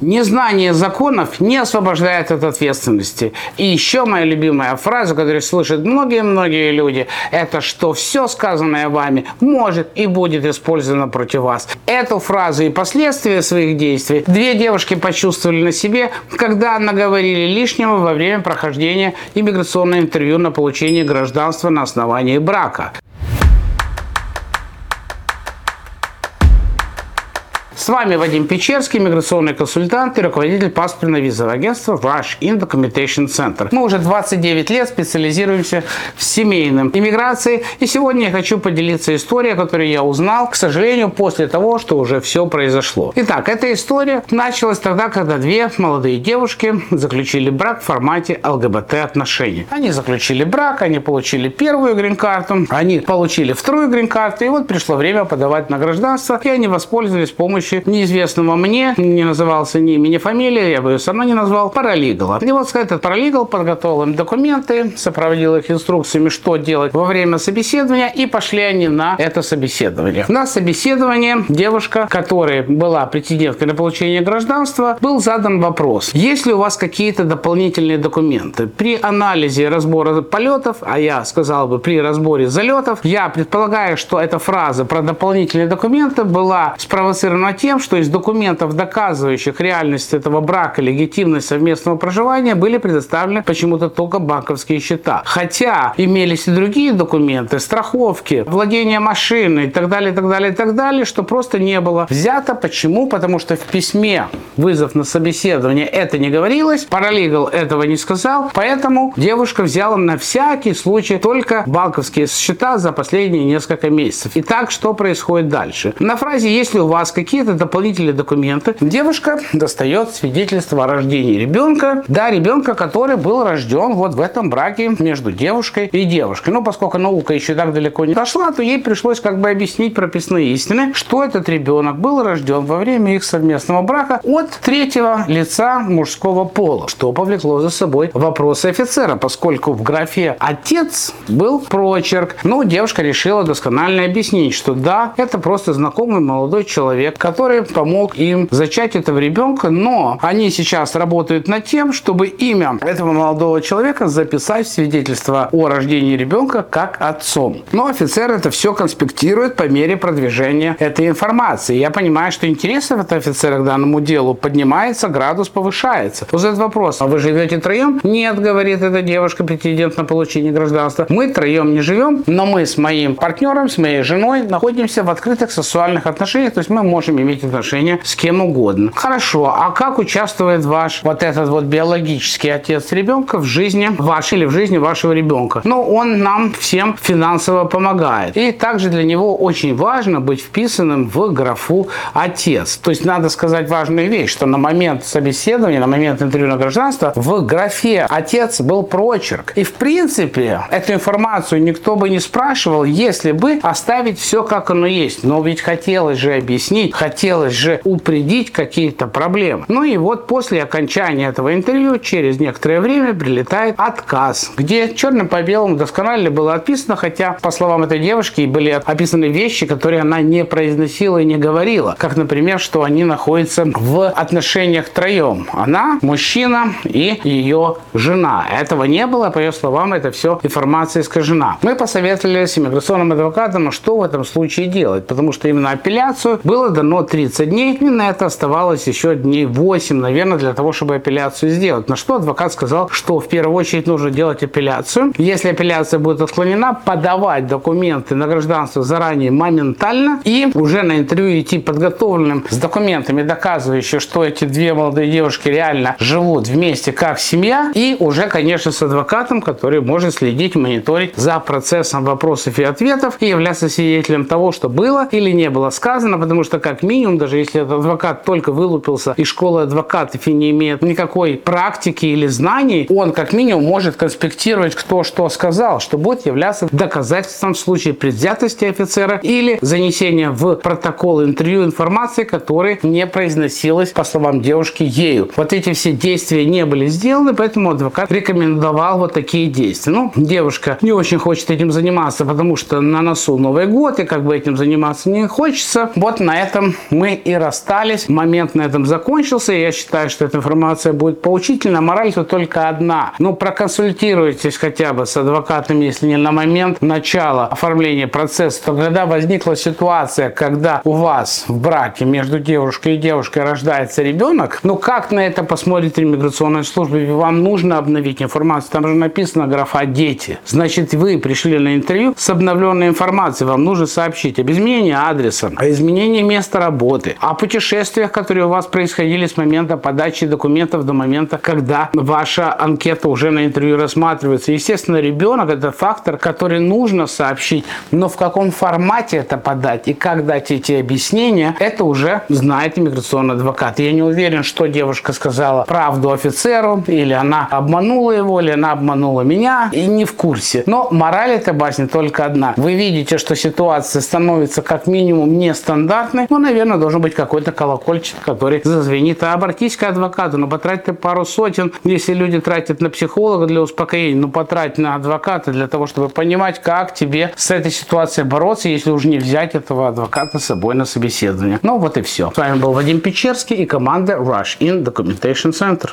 Незнание законов не освобождает от ответственности. И еще моя любимая фраза, которую слышат многие-многие люди, это что все сказанное вами может и будет использовано против вас. Эту фразу и последствия своих действий две девушки почувствовали на себе, когда наговорили лишнего во время прохождения иммиграционного интервью на получение гражданства на основании брака. С вами Вадим Печерский, миграционный консультант и руководитель паспортно-визового агентства In Documentation Center. Мы уже 29 лет специализируемся в семейном иммиграции. И сегодня я хочу поделиться историей, которую я узнал, к сожалению, после того, что уже все произошло. Итак, эта история началась тогда, когда две молодые девушки заключили брак в формате ЛГБТ отношений. Они заключили брак, они получили первую грин-карту, они получили вторую грин-карту, и вот пришло время подавать на гражданство, и они воспользовались помощью помощи неизвестного мне, не назывался ни имени, ни фамилии, я бы ее все не назвал, паралигала. И вот этот паралигал подготовил им документы, сопроводил их инструкциями, что делать во время собеседования, и пошли они на это собеседование. На собеседование девушка, которая была претенденткой на получение гражданства, был задан вопрос, есть ли у вас какие-то дополнительные документы. При анализе разбора полетов, а я сказал бы при разборе залетов, я предполагаю, что эта фраза про дополнительные документы была спровоцирована тем, что из документов, доказывающих реальность этого брака, легитимность совместного проживания, были предоставлены почему-то только банковские счета. Хотя имелись и другие документы, страховки, владение машиной и так далее, и так далее, и так далее, что просто не было взято. Почему? Потому что в письме вызов на собеседование это не говорилось, паралигал этого не сказал, поэтому девушка взяла на всякий случай только банковские счета за последние несколько месяцев. Итак, что происходит дальше? На фразе «Если у вас какие-то какие-то дополнительные документы, девушка достает свидетельство о рождении ребенка, да, ребенка, который был рожден вот в этом браке между девушкой и девушкой. Но поскольку наука еще так далеко не дошла, то ей пришлось как бы объяснить прописные истины, что этот ребенок был рожден во время их совместного брака от третьего лица мужского пола, что повлекло за собой вопросы офицера, поскольку в графе «отец» был прочерк. Но девушка решила досконально объяснить, что да, это просто знакомый молодой человек, который который помог им зачать этого ребенка, но они сейчас работают над тем, чтобы имя этого молодого человека записать в свидетельство о рождении ребенка как отцом. Но офицер это все конспектирует по мере продвижения этой информации. Я понимаю, что интерес этого офицера к данному делу поднимается, градус повышается. Вот этот вопрос, а вы живете троем? Нет, говорит эта девушка, претендент на получение гражданства. Мы троем не живем, но мы с моим партнером, с моей женой находимся в открытых сексуальных отношениях, то есть мы можем иметь иметь отношения с кем угодно. Хорошо, а как участвует ваш вот этот вот биологический отец ребенка в жизни вашей или в жизни вашего ребенка? Ну, он нам всем финансово помогает. И также для него очень важно быть вписанным в графу «отец». То есть надо сказать важную вещь, что на момент собеседования, на момент интервью на гражданство в графе «отец» был прочерк. И в принципе эту информацию никто бы не спрашивал, если бы оставить все как оно есть. Но ведь хотелось же объяснить, хотелось же упредить какие-то проблемы. Ну и вот после окончания этого интервью, через некоторое время прилетает отказ, где черным по белому досконально было описано, хотя, по словам этой девушки, были описаны вещи, которые она не произносила и не говорила. Как, например, что они находятся в отношениях троем. Она, мужчина и ее жена. Этого не было, по ее словам, это все информация искажена. Мы посоветовали с иммиграционным адвокатом, что в этом случае делать, потому что именно апелляцию было дано 30 дней, и на это оставалось еще дней 8, наверное, для того, чтобы апелляцию сделать. На что адвокат сказал, что в первую очередь нужно делать апелляцию. Если апелляция будет отклонена, подавать документы на гражданство заранее моментально и уже на интервью идти подготовленным с документами, доказывающими, что эти две молодые девушки реально живут вместе как семья, и уже, конечно, с адвокатом, который может следить, мониторить за процессом вопросов и ответов и являться свидетелем того, что было или не было сказано, потому что как минимум, даже если этот адвокат только вылупился из школы адвокатов и не имеет никакой практики или знаний, он как минимум может конспектировать, кто что сказал, что будет являться доказательством в случае предвзятости офицера или занесения в протокол интервью информации, которая не произносилась, по словам девушки, ею. Вот эти все действия не были сделаны, поэтому адвокат рекомендовал вот такие действия. Ну, девушка не очень хочет этим заниматься, потому что на носу Новый год, и как бы этим заниматься не хочется. Вот на этом мы и расстались. Момент на этом закончился. Я считаю, что эта информация будет поучительна. Мораль-то только одна. Ну, проконсультируйтесь хотя бы с адвокатом, если не на момент начала оформления процесса, то когда возникла ситуация, когда у вас в браке между девушкой и девушкой рождается ребенок, ну как на это посмотрит иммиграционная служба? Вам нужно обновить информацию. Там же написано графа «дети». Значит, вы пришли на интервью с обновленной информацией. Вам нужно сообщить об изменении адреса, о изменении места работы, о путешествиях, которые у вас происходили с момента подачи документов до момента, когда ваша анкета уже на интервью рассматривается. Естественно, ребенок – это фактор, который нужно сообщить, но в каком формате это подать и как дать эти объяснения, это уже знает иммиграционный адвокат. Я не уверен, что девушка сказала правду офицеру, или она обманула его, или она обманула меня, и не в курсе. Но мораль этой басни только одна. Вы видите, что ситуация становится как минимум нестандартной, ну, наверное, должен быть какой-то колокольчик, который зазвенит. А обратись к адвокату, ну, потратьте пару сотен, если люди тратят на психолога для успокоения, ну, потрать на адвоката для того, чтобы понимать, как тебе с этой ситуацией бороться, если уже не взять этого адвоката с собой на собеседование. Ну, вот и все. С вами был Вадим Печерский и команда Rush In Documentation Center.